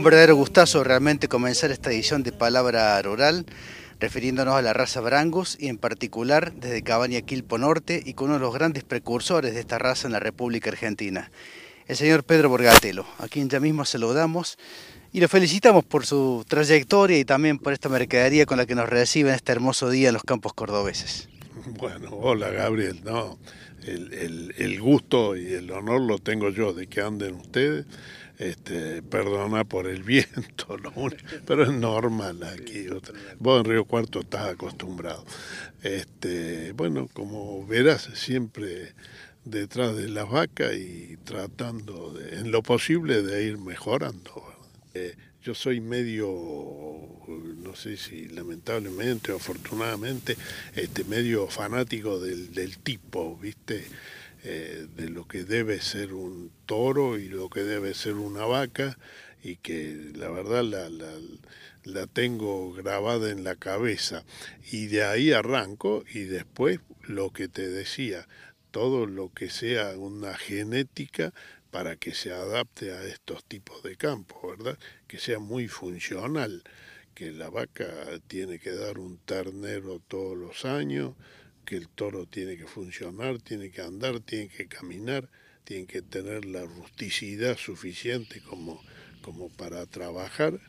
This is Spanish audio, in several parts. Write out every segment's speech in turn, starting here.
Un verdadero gustazo realmente comenzar esta edición de Palabra Rural, refiriéndonos a la raza Brangus y en particular desde Cabaña Quilpo Norte y con uno de los grandes precursores de esta raza en la República Argentina, el señor Pedro Borgatelo, a quien ya mismo saludamos y lo felicitamos por su trayectoria y también por esta mercadería con la que nos recibe en este hermoso día en los campos cordobeses. Bueno, hola Gabriel, no, el, el gusto y el honor lo tengo yo de que anden ustedes este, perdona por el viento, pero es normal aquí. Vos en Río Cuarto estás acostumbrado. Este, bueno, como verás, siempre detrás de las vacas y tratando de, en lo posible de ir mejorando. Eh, yo soy medio, no sé si lamentablemente o afortunadamente, este, medio fanático del, del tipo, ¿viste? Eh, de lo que debe ser un toro y lo que debe ser una vaca y que la verdad la, la, tengo grabada en la cabeza y de ahí arranco y después lo que te decía, todo lo que sea una genética para que se adapte a estos tipos de campos, ¿verdad? Que sea muy funcional, que la vaca tiene que dar un ternero todos los años, el toro tiene que funcionar, tiene que andar, tiene que caminar, tiene que tener la rusticidad suficiente como, como para trabajar,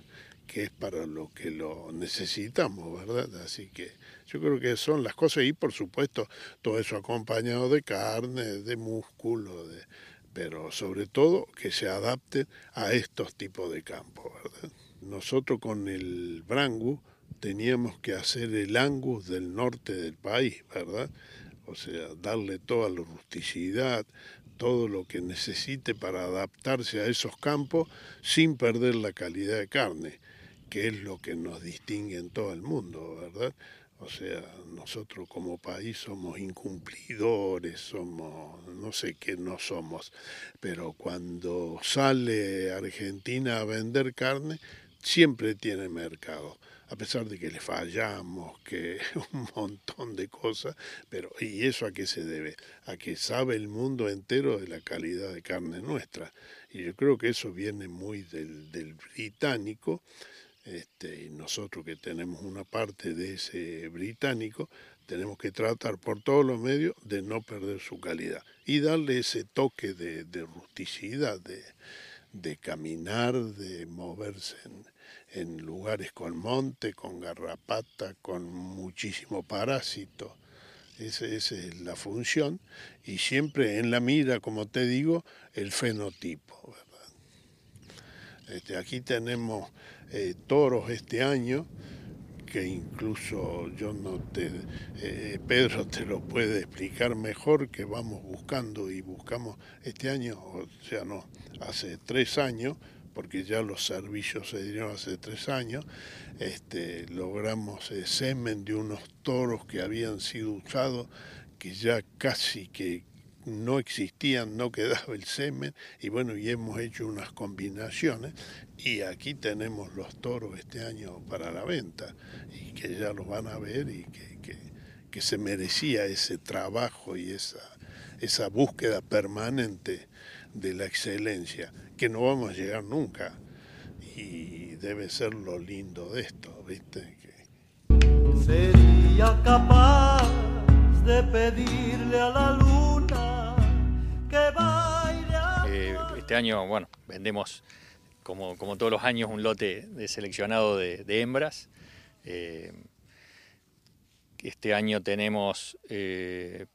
que es para lo que lo necesitamos, ¿verdad? Así que yo creo que son las cosas y por supuesto todo eso acompañado de carne, de músculo, de, pero sobre todo que se adapte a estos tipos de campos, ¿verdad? Nosotros con el Brangu teníamos que hacer el Angus del norte del país, ¿verdad? O sea, darle toda la rusticidad, todo lo que necesite para adaptarse a esos campos sin perder la calidad de carne, que es lo que nos distingue en todo el mundo, ¿verdad? O sea, nosotros como país somos incumplidores, somos, no sé qué no somos, pero cuando sale Argentina a vender carne, siempre tiene mercado a pesar de que le fallamos, que un montón de cosas, pero ¿y eso a qué se debe? A que sabe el mundo entero de la calidad de carne nuestra. Y yo creo que eso viene muy del, británico, este, y nosotros que tenemos una parte de ese británico, tenemos que tratar por todos los medios de no perder su calidad y darle ese toque de, rusticidad, de, de caminar, de moverse en, lugares con monte, con garrapata, con muchísimo parásito. Esa, es la función. Y siempre en la mira, como te digo, el fenotipo. Este, aquí tenemos eh, toros este año que incluso yo no te, eh, Pedro te lo puede explicar mejor, que vamos buscando y buscamos este año, o sea, no, hace tres años, porque ya los servicios se dieron hace tres años, este, logramos el semen de unos toros que habían sido usados, que ya casi que no existían, no quedaba el semen, y bueno, y hemos hecho unas combinaciones, y aquí tenemos los toros este año para la venta, y que ya los van a ver, y que, que se merecía ese trabajo y esa, esa búsqueda permanente de la excelencia, que no vamos a llegar nunca. Y debe ser lo lindo de esto, ¿viste? Sería capaz de pedirle a la que baile. Eh, este año, bueno, vendemos como, como, todos los años un lote de seleccionado de, hembras. Eh, este año tenemos eh,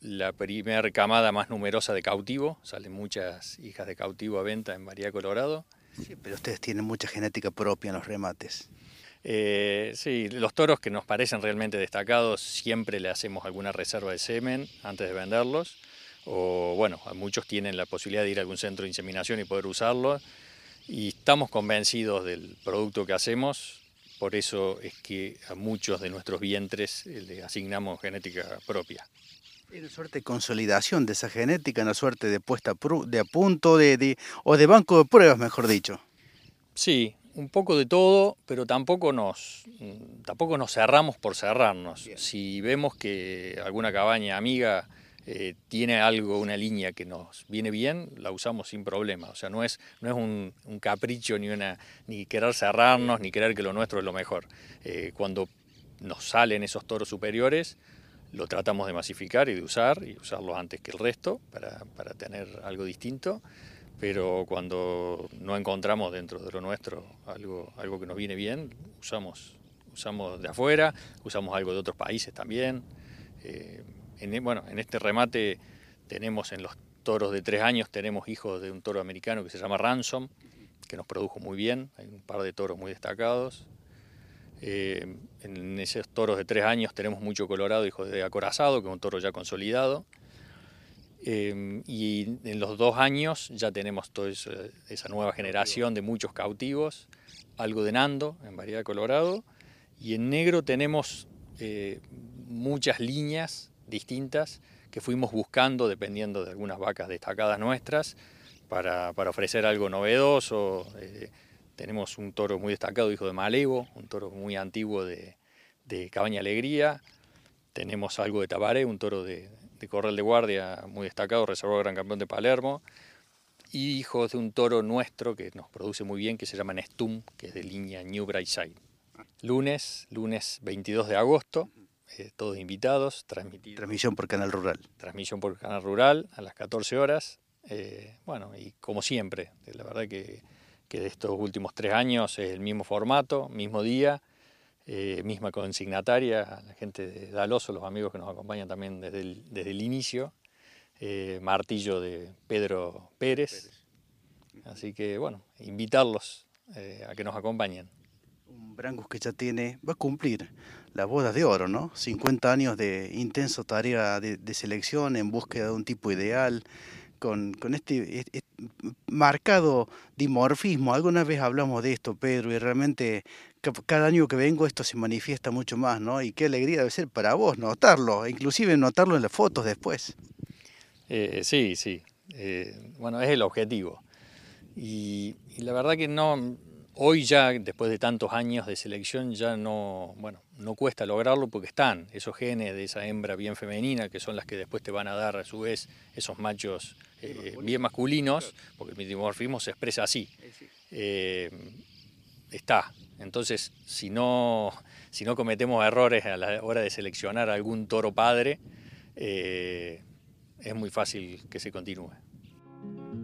la primera camada más numerosa de cautivo, salen muchas hijas de cautivo a venta en María Colorado. Sí, pero ustedes tienen mucha genética propia en los remates. Eh, sí, los toros que nos parecen realmente destacados, siempre le hacemos alguna reserva de semen antes de venderlos. O bueno, muchos tienen la posibilidad de ir a algún centro de inseminación y poder usarlo. Y estamos convencidos del producto que hacemos, por eso es que a muchos de nuestros vientres eh, le asignamos genética propia. Hay una suerte de consolidación de esa genética, una suerte de puesta de a punto de, o de banco de pruebas, mejor dicho. Sí, un poco de todo, pero tampoco nos, tampoco nos cerramos por cerrarnos. Si vemos que alguna cabaña amiga eh, tiene algo, una línea que nos viene bien, la usamos sin problema. O sea, no es, no es un, capricho ni, una, ni querer cerrarnos, ni creer que lo nuestro es lo mejor. Eh, cuando nos salen esos toros superiores, lo tratamos de masificar y de usar, y usarlos antes que el resto para, para tener algo distinto pero cuando no encontramos dentro de lo nuestro algo, algo que nos viene bien, usamos, usamos de afuera, usamos algo de otros países también. Eh, en, bueno, en este remate tenemos en los toros de tres años, tenemos hijos de un toro americano que se llama Ransom, que nos produjo muy bien, hay un par de toros muy destacados. Eh, en esos toros de tres años tenemos mucho colorado, hijo de acorazado, que es un toro ya consolidado. Em, y en los dos años ya tenemos toda esa nueva generación de muchos cautivos, algo de Nando en variedad colorado, y en negro tenemos eh, muchas líneas distintas que fuimos buscando dependiendo de algunas vacas destacadas nuestras para, para ofrecer algo novedoso. Eh, tenemos un toro muy destacado, hijo de Malevo, un toro muy antiguo de, de Cabaña Alegría. Tenemos algo de Tabaré, un toro de, de Corral de Guardia muy destacado, reservado gran campeón de Palermo, y hijo de un toro nuestro que nos produce muy bien, que se llama Nestum, que es de línea New Brightside. Lunes, lunes 22 de agosto, eh, todos invitados, Transmisión por Canal Rural. Transmisión por Canal Rural a las 14 horas. Eh, bueno, y como siempre, la verdad que, que de estos últimos tres años es el mismo formato, mismo día, eh, misma consignataria, la gente de Daloso, los amigos que nos acompañan también desde el, desde el inicio, eh, martillo de Pedro Pérez. Así que bueno, invitarlos eh, a que nos acompañen. Un Brangus que ya tiene, va a cumplir las bodas de oro, ¿no? 50 años de intenso tarea de, selección en búsqueda de un tipo ideal, con, este, marcado dimorfismo. Alguna vez hablamos de esto, Pedro, y realmente cada año que vengo esto se manifiesta mucho más, ¿no? Y qué alegría debe ser para vos notarlo, inclusive notarlo en las fotos después. Eh, sí, sí. Eh, bueno, es el objetivo. Y, y, la verdad que no, hoy ya, después de tantos años de selección, ya no, bueno, no cuesta lograrlo porque están esos genes de esa hembra bien femenina, que son las que después te van a dar a su vez esos machos eh, bien masculinos, porque el dimorfismo se expresa así. Eh, está. Entonces, si no, si no cometemos errores a la hora de seleccionar algún toro padre, eh, es muy fácil que se continúe.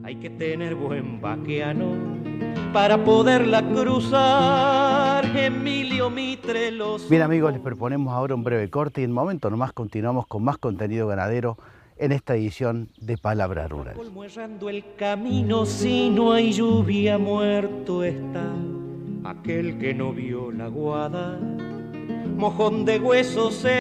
Hay que tener buen vaqueano para poderla cruzar. Emilio Mitre los. Bien amigos, les proponemos ahora un breve corte y en un momento nomás continuamos con más contenido ganadero en esta edición de Palabra Rural. el camino si no hay lluvia muerto está aquel que no vio la guada, mojón de huesos